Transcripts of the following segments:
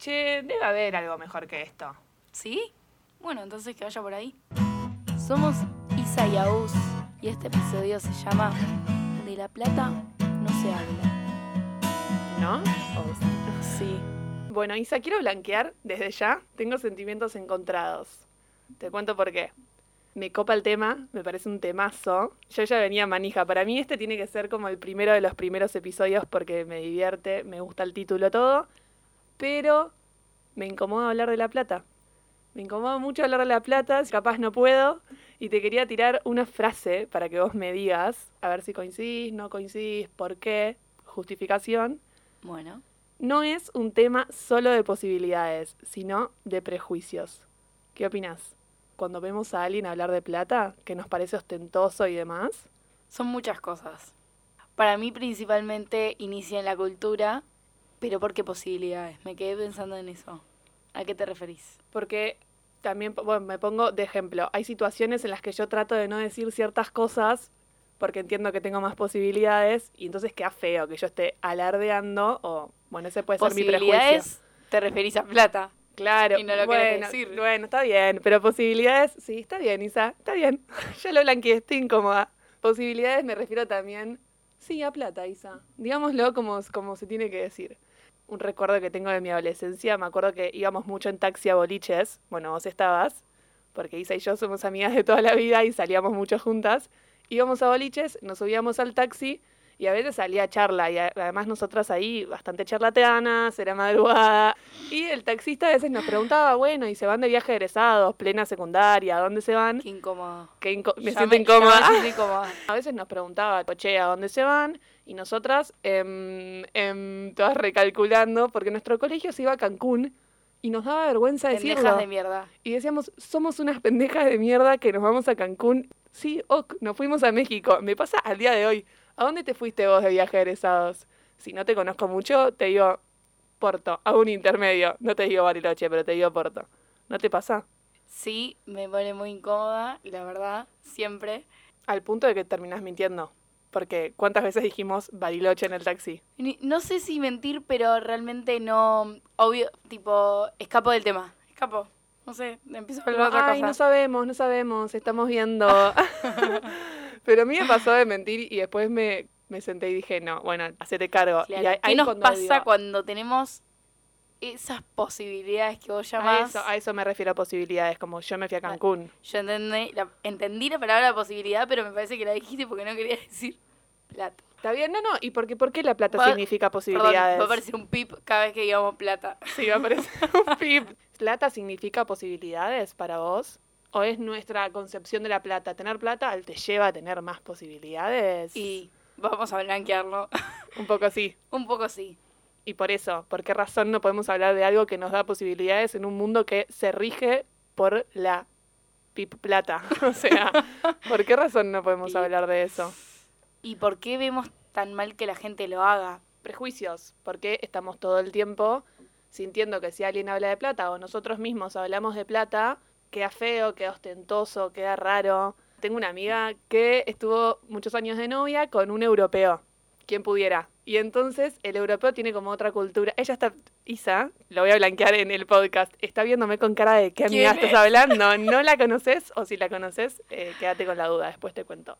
che, debe haber algo mejor que esto. ¿Sí? Bueno, entonces que vaya por ahí. Somos Isa y Aus y este episodio se llama De la plata no se habla. ¿No? Sí. Bueno, Isa, quiero blanquear desde ya. Tengo sentimientos encontrados. Te cuento por qué. Me copa el tema, me parece un temazo. Yo ya venía manija. Para mí este tiene que ser como el primero de los primeros episodios porque me divierte, me gusta el título, todo. Pero me incomoda hablar de la plata. Me incomoda mucho hablar de la plata, capaz no puedo. Y te quería tirar una frase para que vos me digas, a ver si coincidís, no coincidís, por qué, justificación Bueno. no es un tema solo de posibilidades, sino de prejuicios. ¿Qué opinas? Cuando vemos a alguien hablar de plata, que nos parece ostentoso y demás, Son muchas cosas. Para mí principalmente inicia en la cultura, pero ¿por qué posibilidades? Me quedé pensando en eso. ¿A qué te referís? porque también, bueno, me pongo de ejemplo, hay situaciones en las que yo trato de no decir ciertas cosas porque entiendo que tengo más posibilidades y entonces queda feo que yo esté alardeando o, bueno, ese puede ser mi prejuicio. Posibilidades, te referís a plata. Claro, Y no lo bueno, querés decir. bueno, está bien, pero posibilidades, sí, está bien, Isa, está bien. ya lo blanqueé, estoy incómoda. Posibilidades me refiero también, sí, a plata, Isa. Digámoslo como, como se tiene que decir. Un recuerdo que tengo de mi adolescencia, me acuerdo que íbamos mucho en taxi a boliches, bueno, vos estabas, porque Isa y yo somos amigas de toda la vida y salíamos mucho juntas. Íbamos a boliches, nos subíamos al taxi y a veces salía charla y a- además nosotras ahí bastante charlatanas, era madrugada. Y el taxista a veces nos preguntaba, bueno, ¿y se van de viaje egresados, plena secundaria, ¿a dónde se van? Qué incómodo. Qué inco- me siento incómoda. me siento incómoda. A veces nos preguntaba, che, ¿a dónde se van? Y nosotras, em, em, todas recalculando, porque nuestro colegio se iba a Cancún y nos daba vergüenza decirlo. Pendejas de mierda. Y decíamos, somos unas pendejas de mierda que nos vamos a Cancún. Sí, ok, nos fuimos a México. Me pasa al día de hoy. ¿A dónde te fuiste vos de viaje egresados? Si no te conozco mucho, te digo Porto, a un intermedio. No te digo Bariloche, pero te digo Porto. ¿No te pasa? Sí, me pone muy incómoda, la verdad, siempre. Al punto de que terminás mintiendo. Porque ¿cuántas veces dijimos Bariloche en el taxi? No sé si mentir, pero realmente no. Obvio, tipo, escapo del tema. Escapo. No sé, empiezo a hablar de otra Ay, cosa. no sabemos, no sabemos, estamos viendo. Pero a mí me pasó de mentir y después me, me senté y dije, no, bueno, hacete cargo. Claro, Y ahí, ¿Qué ahí nos cuando pasa digo- cuando tenemos esas posibilidades que vos a llamás? eso, a eso me refiero a posibilidades, como yo me fui a Cancún. Yo entendí la, entendí la palabra posibilidad, pero me parece que la dijiste porque no quería decir plata. ¿Está bien? No, no. ¿Y por qué, por qué la plata Va- significa Perdón, posibilidades? va a aparecer un pip cada vez que digamos plata. Sí, va a aparecer un pip. ¿Plata significa posibilidades para vos? ¿O es nuestra concepción de la plata? ¿Tener plata te lleva a tener más posibilidades? Y vamos a blanquearlo. Un poco así. un poco sí. Y por eso, ¿por qué razón no podemos hablar de algo que nos da posibilidades en un mundo que se rige por la pip plata? O sea, ¿por qué razón no podemos hablar de eso? ¿Y por qué vemos tan mal que la gente lo haga? Prejuicios, porque estamos todo el tiempo sintiendo que si alguien habla de plata o nosotros mismos hablamos de plata, queda feo, queda ostentoso, queda raro. Tengo una amiga que estuvo muchos años de novia con un europeo, quien pudiera. Y entonces el europeo tiene como otra cultura. Ella está, Isa, lo voy a blanquear en el podcast, está viéndome con cara de qué amiga ¿Quién estás es? hablando. ¿No la conoces? O si la conoces, eh, quédate con la duda, después te cuento.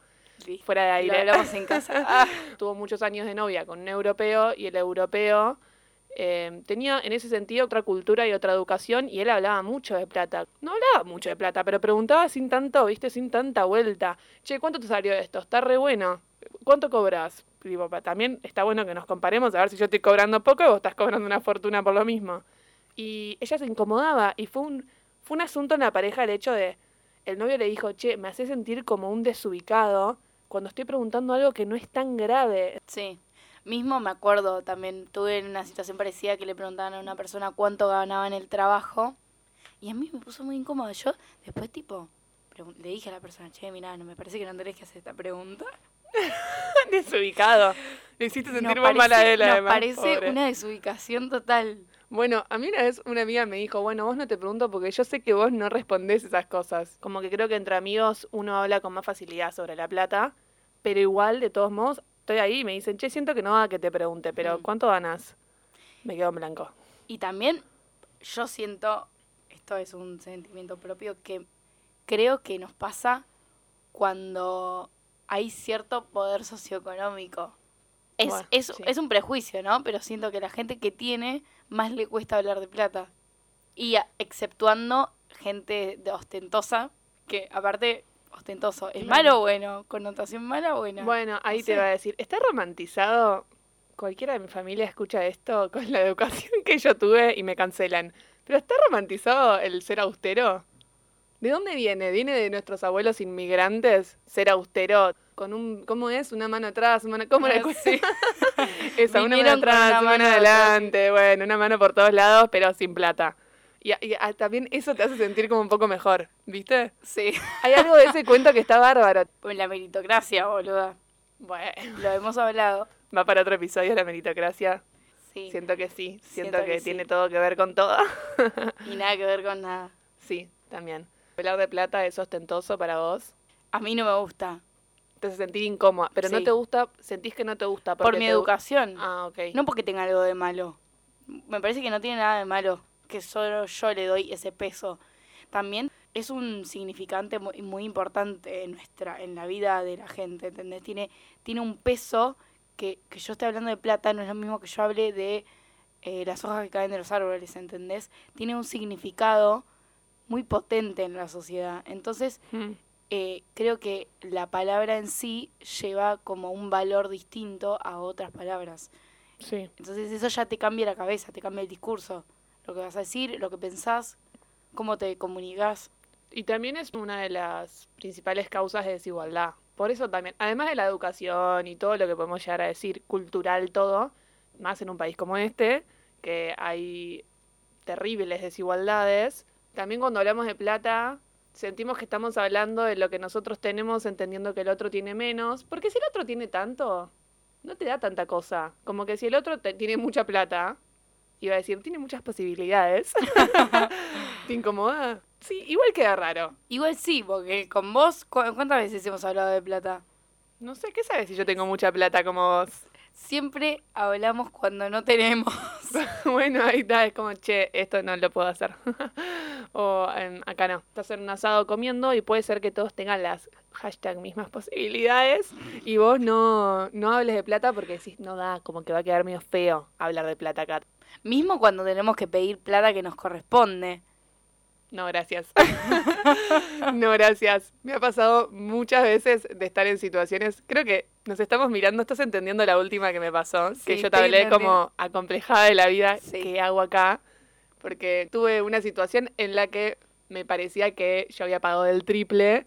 Fuera de Lo aire. hablamos en casa. Ah, tuvo muchos años de novia con un europeo y el europeo eh, tenía en ese sentido otra cultura y otra educación y él hablaba mucho de plata. No hablaba mucho de plata, pero preguntaba sin tanto, viste, sin tanta vuelta. Che, ¿cuánto te salió esto? Está re bueno. ¿Cuánto cobras? Digo, también está bueno que nos comparemos a ver si yo estoy cobrando poco y vos estás cobrando una fortuna por lo mismo. Y ella se incomodaba y fue un, fue un asunto en la pareja el hecho de, el novio le dijo, che, me hace sentir como un desubicado cuando estoy preguntando algo que no es tan grave. sí. Mismo me acuerdo también, tuve en una situación parecida que le preguntaban a una persona cuánto ganaba en el trabajo. Y a mí me puso muy incómodo. Yo después tipo le dije a la persona, che, mirá, no me parece que no tenés que hacer esta pregunta. desubicado. Le hiciste sentir muy mal a parece- él, nos además. parece pobre. una desubicación total. Bueno, a mí una vez una amiga me dijo, bueno, vos no te pregunto porque yo sé que vos no respondés esas cosas. Como que creo que entre amigos uno habla con más facilidad sobre la plata, pero igual, de todos modos, estoy ahí y me dicen, che, siento que no haga que te pregunte, pero Mm. ¿cuánto ganas? Me quedo en blanco. Y también yo siento, esto es un sentimiento propio, que creo que nos pasa cuando hay cierto poder socioeconómico. Es, Bueno, es, sí. es un prejuicio, ¿no? Pero siento que la gente que tiene más le cuesta hablar de plata. Y exceptuando gente de ostentosa, que aparte, ostentoso, ¿es malo o bueno? ¿Connotación mala o buena? Bueno, ahí No te va a decir, ¿está romantizado? Cualquiera de mi familia escucha esto con la educación que yo tuve y me cancelan. ¿Pero está romantizado el ser austero? ¿De dónde viene? ¿Viene de nuestros abuelos inmigrantes? Ser austero con un, ¿cómo es? Una mano atrás, una mano, ¿cómo Ah, le sí. Esa, una mano atrás, una mano adelante, bueno, una mano por todos lados, pero sin plata. Y, y también eso te hace sentir como un poco mejor, ¿viste? Sí. Hay algo de ese cuento que está bárbaro. Pues la meritocracia, boluda. Bueno, Lo hemos hablado. va para otro episodio la meritocracia. Sí. Siento que sí, siento, Siento que, que sí. tiene todo que ver con todo. Y nada que ver con nada. sí, también. Hablar de plata es ostentoso para vos. A mí no me gusta. Te hace sentir incómoda, pero no te gusta, sentís que no te gusta. Por mi te educación. Ah, ok. No porque tenga algo de malo. Me parece que no tiene nada de malo. Que solo yo le doy ese peso. También es un significante muy, muy importante en nuestra, en la vida de la gente, ¿entendés? Tiene, tiene un peso que, que yo esté hablando de plata, no es lo mismo que yo hable de eh, las hojas que caen de los árboles, ¿entendés? Tiene un significado muy potente en la sociedad. Entonces, Mm, eh, creo que la palabra en sí lleva como un valor distinto a otras palabras. sí. Entonces eso ya te cambia la cabeza, te cambia el discurso, lo que vas a decir, lo que pensás, cómo te comunicas. Y también es una de las principales causas de desigualdad. Por eso también, además de la educación y todo lo que podemos llegar a decir, cultural, todo, más en un país como este, que hay terribles desigualdades, también cuando hablamos de plata, sentimos que estamos hablando de lo que nosotros tenemos, entendiendo que el otro tiene menos, porque si el otro tiene tanto, no te da tanta cosa. Como que si el otro tiene mucha plata, iba a decir, tiene muchas posibilidades, ¿te incomoda? Sí, igual queda raro. Igual sí, porque con vos, ¿cu- ¿cuántas veces hemos hablado de plata? No sé, ¿qué sabes si yo tengo mucha plata como vos? Siempre hablamos cuando no tenemos. bueno, ahí está, es como, che, esto no lo puedo hacer. o em, acá no. Estás en un asado comiendo y puede ser que todos tengan las hashtag mismas posibilidades y vos no, no hables de plata porque decís, no da, como que va a quedar medio feo hablar de plata acá. Mismo cuando tenemos que pedir plata que nos corresponde. No, gracias. no, gracias. Me ha pasado muchas veces de estar en situaciones, creo que nos estamos mirando, estás entendiendo la última que me pasó, que yo te hablé como acomplejada de la vida Sí. que hago acá, porque tuve una situación en la que me parecía que yo había pagado el triple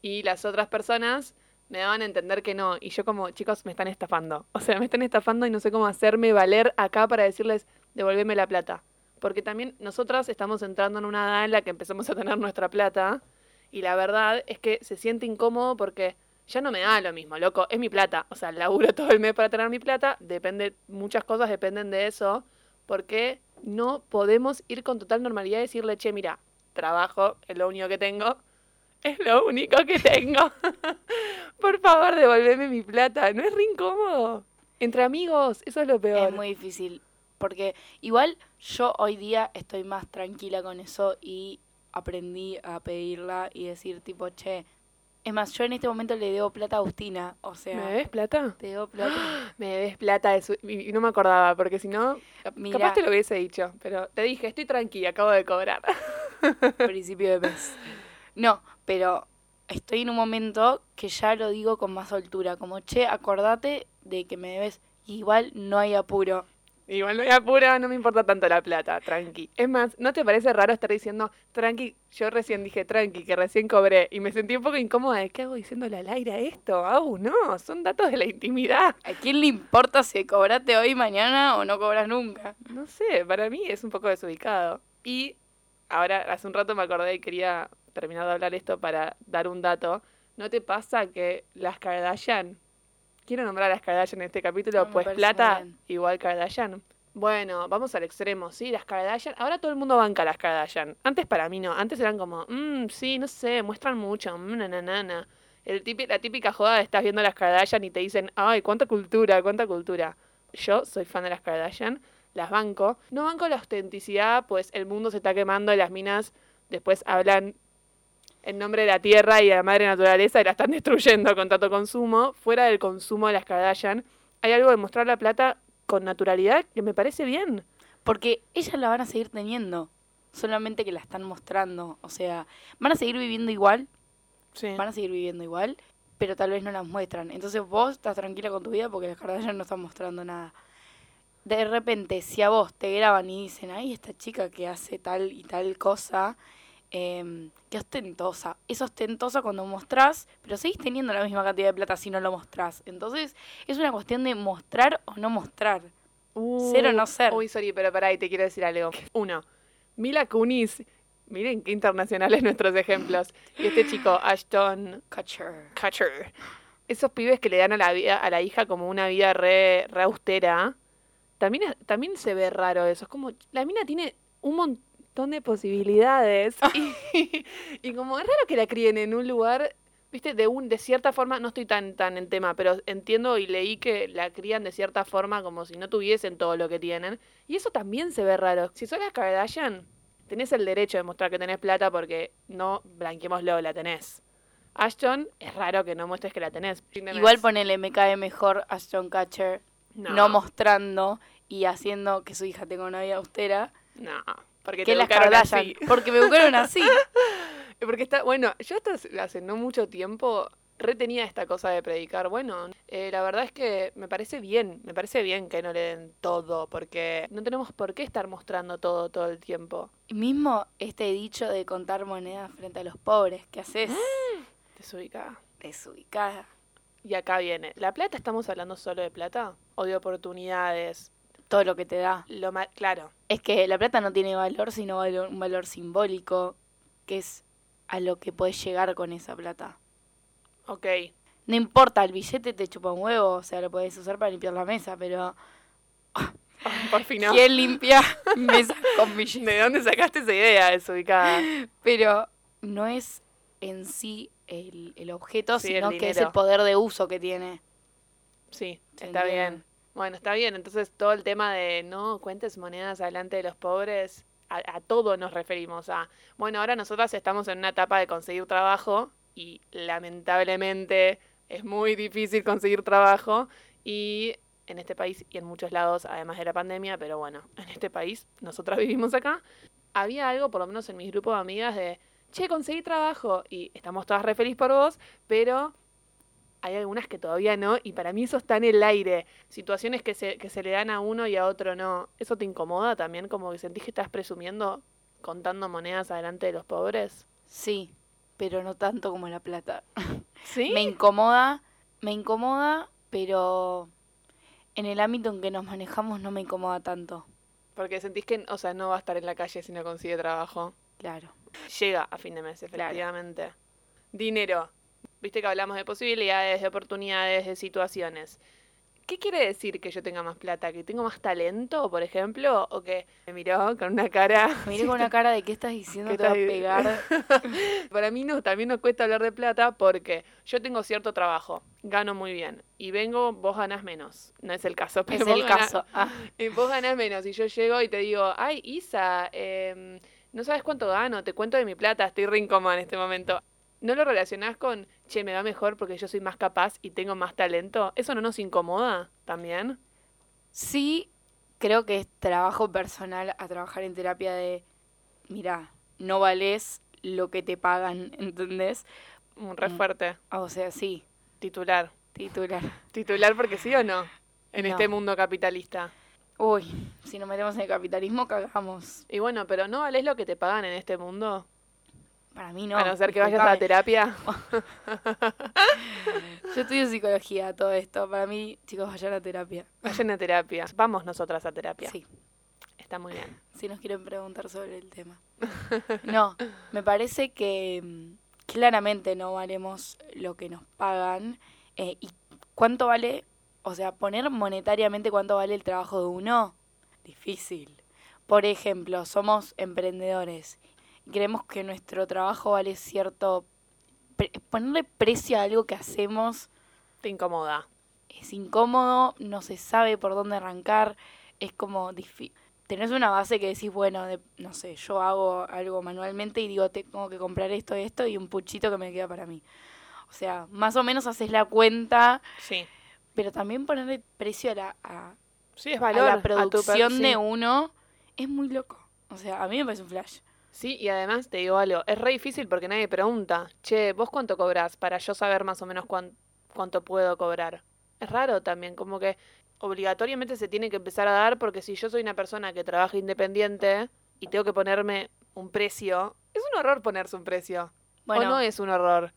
y las otras personas me daban a entender que no, y yo como, chicos, me están estafando, o sea, me están estafando y no sé cómo hacerme valer acá para decirles, devolveme la plata. Porque también nosotras estamos entrando en una edad en la que empezamos a tener nuestra plata y la verdad es que se siente incómodo porque ya no me da lo mismo, loco, es mi plata. O sea, laburo todo el mes para tener mi plata, depende, muchas cosas dependen de eso, porque no podemos ir con total normalidad y decirle, che, mira, trabajo, es lo único que tengo, es lo único que tengo. Por favor, devolveme mi plata, no es re incómodo. Entre amigos, eso es lo peor. Es muy difícil. Porque igual yo hoy día estoy más tranquila con eso y aprendí a pedirla y decir tipo, che, es más, yo en este momento le debo plata a Agustina, o sea, ¿Me debes plata? te debo plata. Me debes plata de su- y no me acordaba, porque si no, capaz te lo hubiese dicho. Pero te dije, estoy tranquila, acabo de cobrar. principio de mes. No, pero estoy en un momento que ya lo digo con más soltura, como, che, acordate de que me debes, igual no hay apuro. Igual no hay apuro, no me importa tanto la plata, tranqui. Es más, ¿no te parece raro estar diciendo, tranqui? Yo recién dije tranqui, que recién cobré, y me sentí un poco incómoda de, ¿qué hago diciéndole al aire esto? Au, no, son datos de la intimidad. ¿A quién le importa si cobraste hoy, mañana o no cobras nunca? No sé, para mí es un poco desubicado. Y ahora, hace un rato me acordé y quería terminar de hablar esto para dar un dato. ¿No te pasa que las Kardashian, quiero nombrar a las Kardashian en este capítulo, No, me pues plata igual Kardashian? Bueno, vamos al extremo, ¿sí? Las Kardashian, ahora todo el mundo banca a las Kardashian. Antes para mí no, antes eran como, mmm, sí, no sé, muestran mucho, mmm, na, na, na, na". El típi- la típica joda de estás viendo las Kardashian y te dicen, ay, cuánta cultura, cuánta cultura. Yo soy fan de las Kardashian, las banco. No banco la autenticidad, pues el mundo se está quemando y las minas después hablan en nombre de la tierra y de la madre naturaleza y la están destruyendo con tanto consumo. Fuera del consumo de las Kardashian, hay algo de mostrar la plata con naturalidad que me parece bien. Porque ellas la van a seguir teniendo, solamente que la están mostrando. O sea, van a seguir viviendo igual, Sí. van a seguir viviendo igual, pero tal vez no las muestran. Entonces vos estás tranquila con tu vida porque las Kardashian no están mostrando nada. De repente, si a vos te graban y dicen, ay, esta chica que hace tal y tal cosa, eh, qué ostentosa. Es ostentosa cuando mostrás, pero seguís teniendo la misma cantidad de plata si no lo mostrás. Entonces, es una cuestión de mostrar o no mostrar. Ser o no ser. Uy, sorry, pero pará, y te quiero decir algo. Uno, Mila Kunis. Miren qué internacionales nuestros ejemplos. Y este chico, Ashton Kutcher. Kutcher. Esos pibes que le dan a la, vida, a la hija como una vida re, re austera. También, también se ve raro eso. Es como, la mina tiene un montón de posibilidades. y, y como es raro que la críen en un lugar, viste, de un, de cierta forma, no estoy tan, tan en tema, pero entiendo y leí que la crían de cierta forma como si no tuviesen todo lo que tienen. Y eso también se ve raro. Si sos las Kardashian, tenés el derecho de mostrar que tenés plata porque no, blanquémoslo, la tenés. Ashton, es raro que no muestres que la tenés. Igual ponele, me cae mejor a John Kutcher no. mostrando y haciendo que su hija tenga una vida austera No, porque que te las Kardashian. así. Porque me buscaron así. Porque está, bueno, yo hasta hace- no mucho tiempo retenía esta cosa de predicar. Bueno, eh, la verdad es que me parece bien, me parece bien que no le den todo, porque no tenemos por qué estar mostrando todo todo el tiempo. Y mismo este dicho de contar monedas frente a los pobres, que haces Desubicada. desubicada. Y acá viene, ¿la plata estamos hablando solo de plata? ¿O de oportunidades? Todo lo que te da. Lo ma- claro, Es que la plata no tiene valor, sino valor- un valor simbólico, que es a lo que puedes llegar con esa plata. ok. No importa, el billete te chupa un huevo, o sea, lo puedes usar para limpiar la mesa, pero Por fin, ¿no? ¿quién limpia mesas con billetes? ¿De dónde sacaste esa idea desubicada? Pero no es en sí el, el objeto, Sí, el sino que es el poder de uso que tiene. Sí, ¿Se está entiende? bien. Bueno, está bien. Entonces, todo el tema de no cuentes monedas adelante de los pobres, a, a todo nos referimos. A, bueno, ahora nosotras estamos en una etapa de conseguir trabajo y lamentablemente es muy difícil conseguir trabajo y en este país y en muchos lados, además de la pandemia, pero bueno, en este país, nosotras vivimos acá, había algo, por lo menos en mis grupos de amigas, de, che, conseguí trabajo y estamos todas re por vos, pero hay algunas que todavía no, y para mí eso está en el aire. Situaciones que se, que se le dan a uno y a otro no. ¿Eso te incomoda también? Como que sentís que estás presumiendo contando monedas adelante de los pobres. Sí, pero no tanto como la plata. ¿Sí? Me incomoda, me incomoda, pero en el ámbito en que nos manejamos no me incomoda tanto. Porque sentís que, o sea, no va a estar en la calle si no consigue trabajo. Claro. Llega a fin de mes, Claro. efectivamente. Dinero. Viste que hablamos de posibilidades, de oportunidades, de situaciones. ¿Qué quiere decir que yo tenga más plata? ¿Que tengo más talento, por ejemplo? ¿O que me miró con una cara? Me miré con una cara de qué estás diciendo, ¿Qué te va a estás pegar. Para mí no, también nos cuesta hablar de plata porque yo tengo cierto trabajo, gano muy bien y vengo, vos ganás menos. No es el caso, pero Es vos el ganás- caso. Ah, y vos ganás menos y yo llego y te digo, ay, Isa, em, no sabes cuánto gano, te cuento de mi plata, estoy re incómoda en este momento. ¿No lo relacionás con, che, me va mejor porque yo soy más capaz y tengo más talento? ¿Eso no nos incomoda también? sí, creo que es trabajo personal a trabajar en terapia de, mira, no vales lo que te pagan, ¿entendés? Un re Mm. fuerte, O sea, sí, titular. titular. Titular porque sí o no, en No. este mundo capitalista. Uy, si nos metemos en el capitalismo, cagamos. Y bueno, pero ¿no valés lo que te pagan en este mundo? Para mí no. a no ser que vayas a la terapia. Yo estudio psicología, todo esto. Para mí, chicos, vayan a terapia. Vayan a terapia. Vamos nosotras a terapia. Sí, Está muy bien. si nos quieren preguntar sobre el tema. No, me parece que mm, claramente no valemos lo que nos pagan. eh, ¿Y cuánto vale? O sea, poner monetariamente cuánto vale el trabajo de uno, difícil. Por ejemplo, somos emprendedores y creemos que nuestro trabajo vale cierto... pre- ponerle precio a algo que hacemos Te incomoda. es incómodo, no se sabe por dónde arrancar. es como difícil. Tenés una base que decís, bueno, de, no sé, yo hago algo manualmente y digo, tengo que comprar esto, esto y un puchito que me queda para mí. O sea, más o menos haces la cuenta, Sí. pero también ponerle precio a la, a, Sí, es a la a tu per- producción de uno es muy loco. O sea, a mí me parece un flash. Sí, y además te digo algo, es re difícil porque nadie pregunta, che, ¿vos cuánto cobras para yo saber más o menos cuán- cuánto puedo cobrar? Es raro también, como que obligatoriamente se tiene que empezar a dar porque si yo soy una persona que trabaja independiente y tengo que ponerme un precio, es un horror ponerse un precio. Bueno, ¿O no es un horror?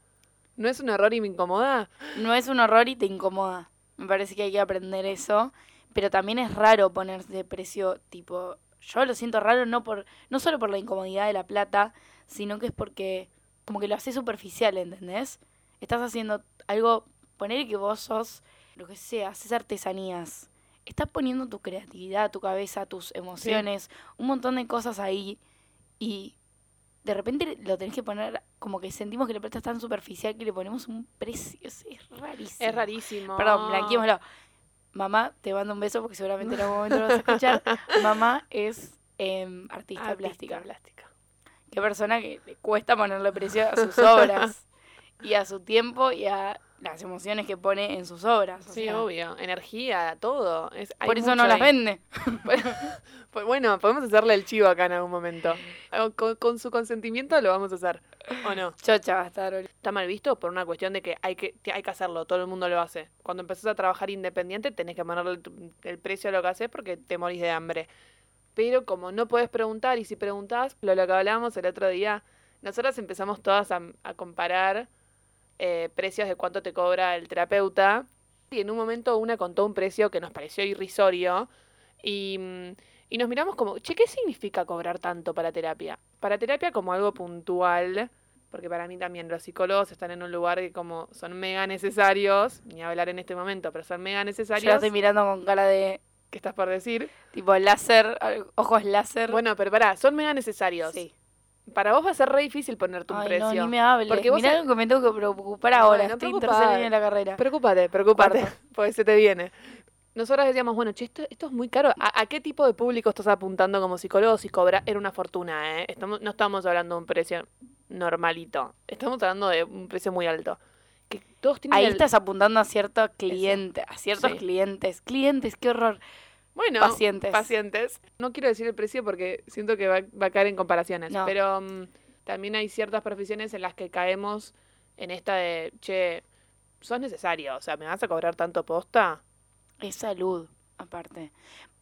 ¿No es un horror y me incomoda? no es un horror y te incomoda. Me parece que hay que aprender eso. Pero también es raro ponerse precio tipo. Yo lo siento raro no por no solo por la incomodidad de la plata, sino que es porque como que lo haces superficial, ¿entendés? Estás haciendo algo, poner que vos sos lo que sea, haces artesanías. Estás poniendo tu creatividad, tu cabeza, tus emociones, un montón de cosas ahí y de repente lo tenés que poner como que sentimos que la plata es tan superficial que le ponemos un precio. Es, es rarísimo. Es rarísimo. Perdón, blanqueémoslo. Mamá, te mando un beso porque seguramente en algún momento lo vas a escuchar. Mamá es em, artista, plástica. plástica. Qué persona que le cuesta ponerle precio a sus obras y a su tiempo y a las emociones que pone en sus obras. o Sí, sea, obvio. Energía, todo. Es, Por eso no las vende. Pues bueno, podemos hacerle el chivo acá en algún momento. Con, con su consentimiento lo vamos a hacer. ¿O no? Chocha va a estar. Está mal visto por una cuestión de que hay que, hay que hacerlo, todo el mundo lo hace. Cuando empezás a trabajar independiente tenés que ponerle el precio a lo que haces porque te morís de hambre. Pero como no puedes preguntar y si preguntás, lo, lo que hablábamos el otro día, nosotras empezamos todas a, a comparar eh, precios de cuánto te cobra el terapeuta y en un momento una contó un precio que nos pareció irrisorio y, mm, y nos miramos como, che, ¿qué significa cobrar tanto para terapia? Para terapia como algo puntual, porque para mí también los psicólogos están en un lugar que como son mega necesarios, ni hablar en este momento, pero son mega Yo necesarios. estoy mirando con cara de ¿Qué estás por decir? tipo láser, ojos láser. Bueno, pero pará, son mega necesarios. sí. Para vos va a ser re difícil ponerte un Ay, precio. no, ni me hables. Porque vos Mirá sa- algo que me tengo que preocupar ahora. no Estoy en preocupada. tercer año de la carrera. Preocúpate, preocúpate, Cuarto. porque se te viene. Nosotras decíamos, bueno, che, esto, esto es muy caro. ¿A, a qué tipo de público estás apuntando como psicólogo si cobra? Era una fortuna, ¿eh? Estamos, no estamos hablando de un precio normalito. Estamos hablando de un precio muy alto. Que todos tienen Ahí el- estás apuntando a ciertos clientes, a ciertos Sí. clientes. Clientes, qué horror. Bueno, pacientes. pacientes. No quiero decir el precio porque siento que va, va a caer en comparaciones. No. Pero mm, también hay ciertas profesiones en las que caemos en esta de, che, sos necesario. O sea, ¿me vas a cobrar tanto posta? Es salud, aparte.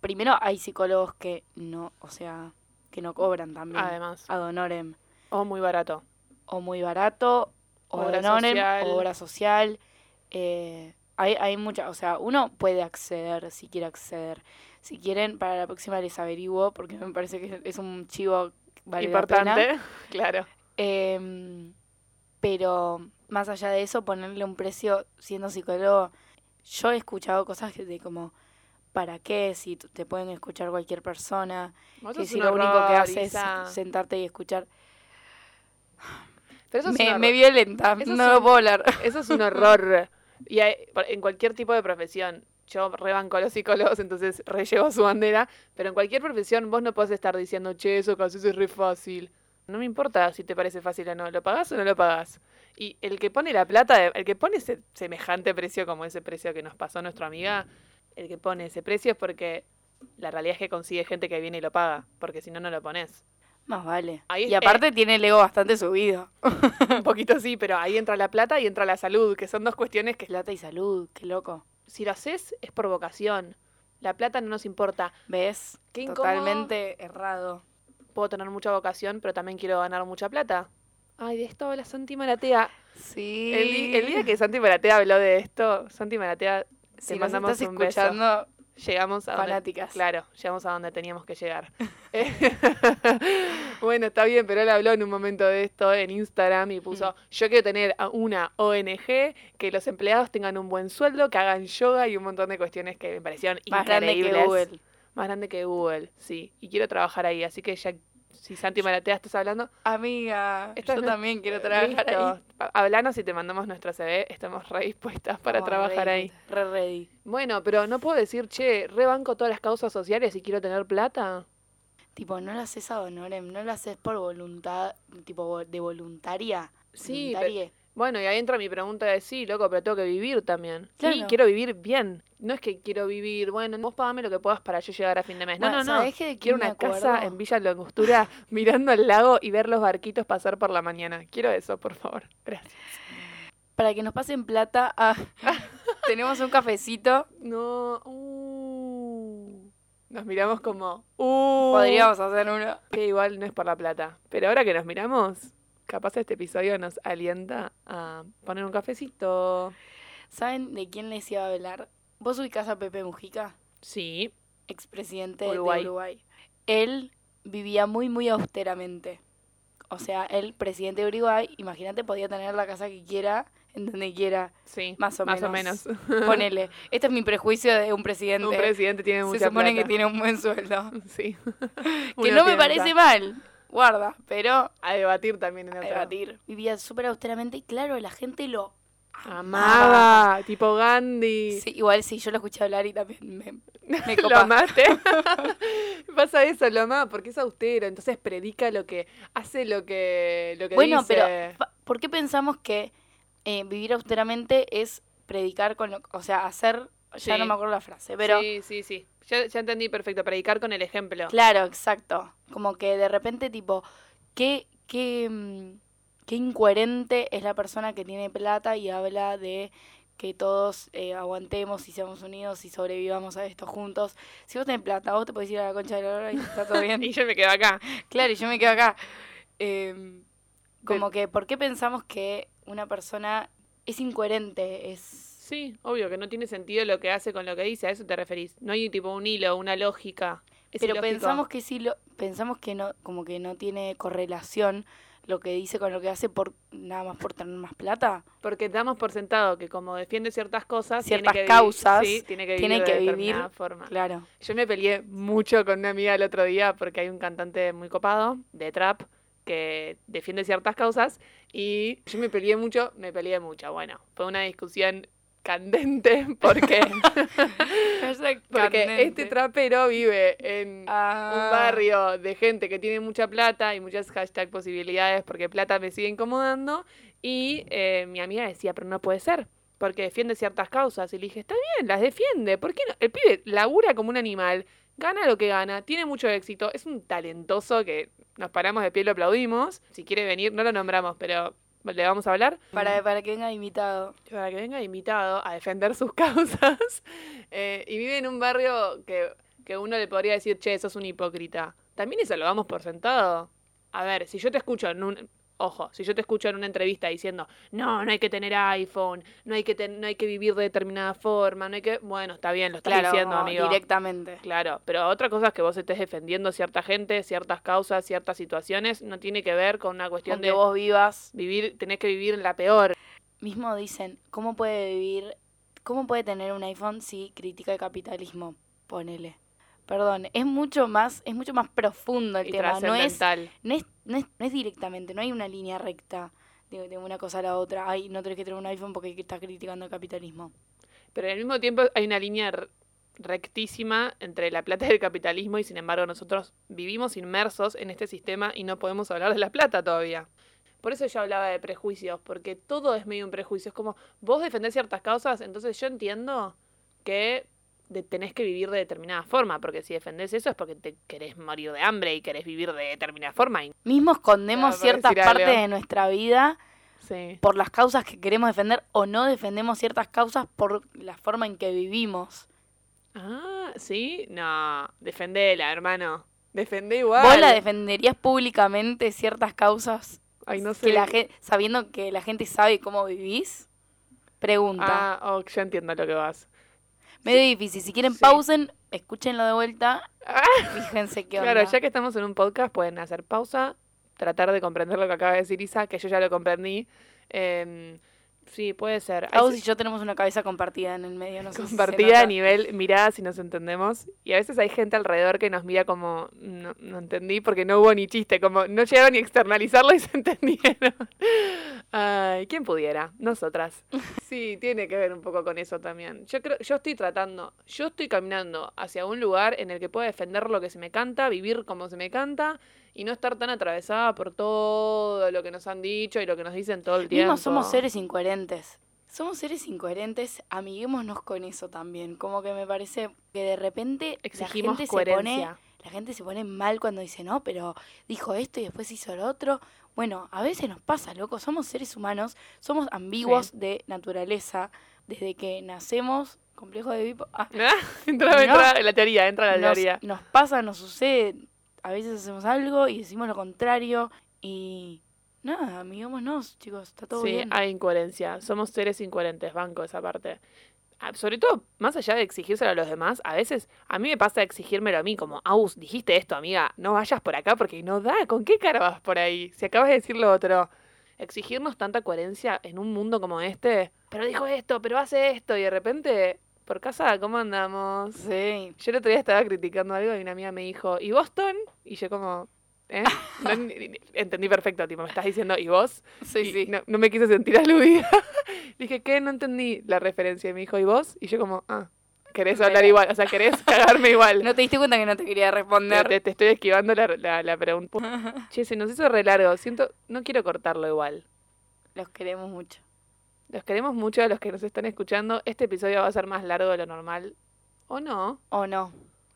Primero hay psicólogos que no, o sea, que no cobran también. Además. Ad honorem. O muy barato. O muy barato, o Obra ad honorem, social. o obra social. Eh, hay, hay mucha, o sea, uno puede acceder si quiere acceder. Si quieren, para la próxima les averiguo, porque me parece que es un chivo vale la pena. Importante. Claro. Em, pero más allá de eso, ponerle un precio siendo psicólogo, yo he escuchado cosas que de como, ¿para qué? Si te pueden escuchar cualquier persona, que si lo único que haces es sentarte y escuchar. Pero eso es, Me, me violenta, Eso no es lo un- puedo hablar. Eso es un horror. Y hay- en cualquier tipo de profesión. Yo rebanco a los psicólogos, entonces re llevo su bandera. Pero en cualquier profesión vos no podés estar diciendo, che, eso que haces es re fácil. No me importa si te parece fácil o no. ¿Lo pagás o no lo pagás? Y el que pone la plata, el que pone ese semejante precio como ese precio que nos pasó nuestra amiga, el que pone ese precio es porque la realidad es que consigue gente que viene y lo paga. Porque si no, no lo pones. Más vale. Ahí- y aparte tiene el ego bastante subido. Un poquito sí, pero ahí entra la plata y entra la salud, que son dos cuestiones que Plata y salud, qué loco. si lo haces es por vocación. La plata no nos importa. ¿Ves? Qué incómodo. Totalmente errado. Puedo tener mucha vocación, pero también quiero ganar mucha plata. Ay, de esto habla Santi Maratea. Sí. El, día que Santi Maratea habló de esto, Santi Maratea, te si nos mandamos estás un beso. Llegamos a donde, fanáticas. claro, llegamos a donde teníamos que llegar. bueno, está bien, pero él habló en un momento de esto en Instagram y puso, Mm. yo quiero tener una ONG, que los empleados tengan un buen sueldo, que hagan yoga y un montón de cuestiones que me parecieron más grande que increíbles. Google. Más grande que Google, sí. Y quiero trabajar ahí, así que ya si Santi Maratea estás hablando, Amiga, Esta yo también quiero trabajar ahí. listo. Hablanos y te mandamos nuestra CV, estamos re dispuestas para Oh, trabajar ready, ahí. Re ready. Bueno, pero no puedo decir, che, rebanco todas las causas sociales y quiero tener plata. Tipo, no lo haces a honorem, no lo haces por voluntad, tipo, de voluntaria. Sí, voluntarie. Bueno, y ahí entra mi pregunta de sí, loco, pero tengo que vivir también. Sí, Claro. quiero vivir bien. No es que quiero vivir, bueno, vos pagame lo que puedas para yo llegar a fin de mes. No, Bueno, no, no. ¿sabés qué- de Quiero una casa en Villa Langostura mirando al lago y ver los barquitos pasar por la mañana. Quiero eso, por favor. Gracias. Para que nos pasen plata, ah, tenemos un cafecito. No. uh. Nos miramos como. Uh, Podríamos hacer uno. Que igual no es por la plata. Pero ahora que nos miramos, capaz este episodio nos alienta a poner un cafecito. ¿Saben de quién les iba a hablar? ¿Vos ubicás a Pepe Mujica? Sí. expresidente Uruguay. de Uruguay. Él vivía muy, muy austeramente. O sea, el presidente de Uruguay, imagínate, podía tener la casa que quiera, en donde quiera. Sí. Más o Más o menos. menos. Ponele. Este es mi prejuicio de un presidente. un presidente tiene Se mucha supone que tiene un buen sueldo. Sí. que no me parece mal. Guarda, pero A debatir también en a debatir. Vivía súper austeramente y claro, la gente lo Amaba. Tipo Gandhi. Sí, igual sí, yo lo escuché hablar y también me, me lo amaste. Pasa eso, lo amaba porque es austero, entonces predica lo que hace lo que lo que Bueno, dice. pero pa- ¿por qué pensamos que eh, vivir austeramente es predicar con lo, o sea, hacer, ya no me acuerdo la frase, pero Sí, sí, sí. Ya, ya entendí perfecto, predicar con el ejemplo. claro, exacto, como que de repente tipo, qué, qué, mm, qué incoherente es la persona que tiene plata y habla de que todos eh, aguantemos y seamos unidos y sobrevivamos a esto juntos. Si vos tenés plata, vos te podés ir a la concha de la lora y está todo bien. y yo me quedo acá. Claro, y yo me quedo acá. Em, como que, ¿por qué pensamos que una persona es incoherente? Es. Sí, obvio que no tiene sentido lo que hace con lo que dice, a eso te referís. No hay tipo un hilo, una lógica. Es Pero ilógico. pensamos que sí lo, pensamos que no, como que no tiene correlación lo que dice con lo que hace por nada más por tener más plata. Porque damos por sentado que como defiende ciertas cosas, Ciertas tiene que causas, vivir, sí, tiene que tiene vivir que de vivir, forma. Claro. Yo me peleé mucho con una amiga el otro día porque hay un cantante muy copado de trap que defiende ciertas causas y yo me peleé mucho, me peleé mucho. Bueno, fue una discusión candente porque, porque este trapero vive en Ah. un barrio de gente que tiene mucha plata y muchas hashtag posibilidades porque plata me sigue incomodando y eh, mi amiga decía, pero no puede ser. Porque defiende ciertas causas. Y le dije, está bien, las defiende. ¿Por qué no? El pibe labura como un animal, gana lo que gana, tiene mucho éxito, es un talentoso que nos paramos de pie y lo aplaudimos. Si quiere venir, no lo nombramos, pero le vamos a hablar. Para, para que venga invitado. Para que venga invitado a defender sus causas. Eh, y vive en un barrio que, que uno le podría decir, che, sos un hipócrita. También eso lo damos por sentado. A ver, si yo te escucho en un... Ojo, si yo te escucho en una entrevista diciendo, no, no hay que tener iPhone, no hay que, ten- no hay que vivir de determinada forma, no hay que... Bueno, está bien, lo estás Claro, diciendo, amigo. directamente. Claro, pero otra cosa es que vos estés defendiendo cierta gente, ciertas causas, ciertas situaciones, no tiene que ver con una cuestión Con de que vos vivas vivir, tenés que vivir en la peor. mismo dicen, ¿cómo puede vivir, cómo puede tener un iPhone si critica el capitalismo? Ponele. Perdón, es mucho más, es mucho más profundo el y tema, no es, no es, no es, no es directamente, no hay una línea recta de, de una cosa a la otra. Ay, no tenés que tener un iPhone porque está criticando el capitalismo. Pero al mismo tiempo hay una línea rectísima entre la plata y el capitalismo y sin embargo nosotros vivimos inmersos en este sistema y no podemos hablar de la plata todavía. Por eso yo hablaba de prejuicios, porque todo es medio un prejuicio. Es como, vos defendés ciertas causas, entonces yo entiendo que de- tenés que vivir de determinada forma, porque si defendés eso es porque te querés morir de hambre y querés vivir de determinada forma. Y, Mismo escondemos Claro, ciertas partes algo. de nuestra vida sí. por las causas que queremos defender o no defendemos ciertas causas por la forma en que vivimos. Ah, ¿sí? No, defendela, hermano. Defendé igual. ¿Vos la defenderías públicamente ciertas causas Ay, no sé. que la gente, sabiendo que la gente sabe cómo vivís? Pregunta. Ah, oh, ya entiendo lo que vas. Medio difícil. Si quieren, Sí. pausen, escúchenlo de vuelta. Ah, Fíjense qué claro, onda. ya que estamos en un podcast, pueden hacer pausa, tratar de comprender lo que acaba de decir Isa, que yo ya lo comprendí. Em, Sí, puede ser. Agus y yo tenemos una cabeza compartida en el medio, no sé si compartida a nivel mirada si nos entendemos. Y a veces hay gente alrededor que nos mira como, no, no entendí porque no hubo ni chiste, como no llegaron ni a externalizarlo y se entendieron. Ay, ¿quién pudiera? Nosotras. Sí, tiene que ver un poco con eso también. Yo creo, yo estoy tratando, yo estoy caminando hacia un lugar en el que pueda defender lo que se me canta, vivir como se me canta y no estar tan atravesada por todo lo que nos han dicho y lo que nos dicen todo el tiempo. Mismo somos seres incoherentes. Somos seres incoherentes, amiguémonos con eso también. Como que me parece que de repente Exigimos la gente coherencia. se pone, la gente se pone mal cuando dice no, pero dijo esto y después hizo lo otro. Bueno, a veces nos pasa, loco. Somos seres humanos, somos ambiguos de naturaleza. Desde que nacemos, complejo de Edipo, ah, Ah, entra, No. entra la teoría, entra la nos, teoría. nos pasa, nos sucede. A veces hacemos algo y decimos lo contrario. Y nada, amiguémonos, chicos, está todo sí, bien. hay incoherencia. Somos seres incoherentes, banco esa parte. Ah, Sobre todo, más allá de exigírselo a los demás, a veces a mí me pasa exigírmelo a mí, como, Aus, dijiste esto, amiga, no vayas por acá porque no da. ¿Con qué cara vas por ahí? Si acabas de decir lo otro. Exigirnos tanta coherencia en un mundo como este. Pero dijo esto, pero hace esto, y de repente, por casa, ¿cómo andamos? Sí. Yo el otro día estaba criticando algo y una amiga me dijo, ¿y Boston? Y yo como, ¿eh? No, entendí perfecto, tipo, me estás diciendo, ¿y vos? Sí, Y sí. No, no me quise sentir aludida. Dije, ¿qué? No entendí la referencia. Y me dijo, ¿y vos? Y yo como, ah, querés hablar igual, o sea, querés cagarme igual. ¿No te diste cuenta que no te quería responder? te- te estoy esquivando la, la, la pregunta. che, se nos hizo re largo. Siento, no quiero cortarlo igual. Los queremos mucho. Los queremos mucho a los que nos están escuchando. Este episodio va a ser más largo de lo normal. ¿O no? ¿O no?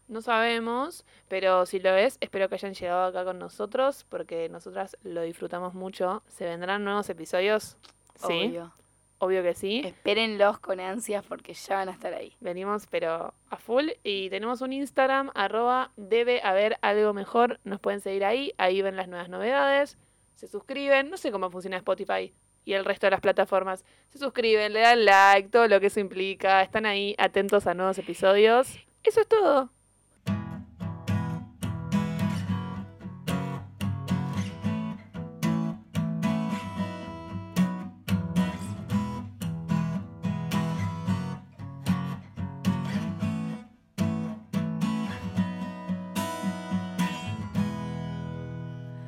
No sabemos, pero si lo es, espero que hayan llegado acá con nosotros, porque nosotras lo disfrutamos mucho. ¿Se vendrán nuevos episodios? Sí, Obvio. obvio que sí. Espérenlos con ansias porque ya van a estar ahí. Venimos, pero a full. Y tenemos un Instagram, arroba debe haber algo mejor. Nos pueden seguir ahí. Ahí ven las nuevas novedades. Se suscriben. No sé cómo funciona Spotify y el resto de las plataformas. Se suscriben, le dan like, todo lo que eso implica. Están ahí atentos a nuevos episodios. Eso es todo.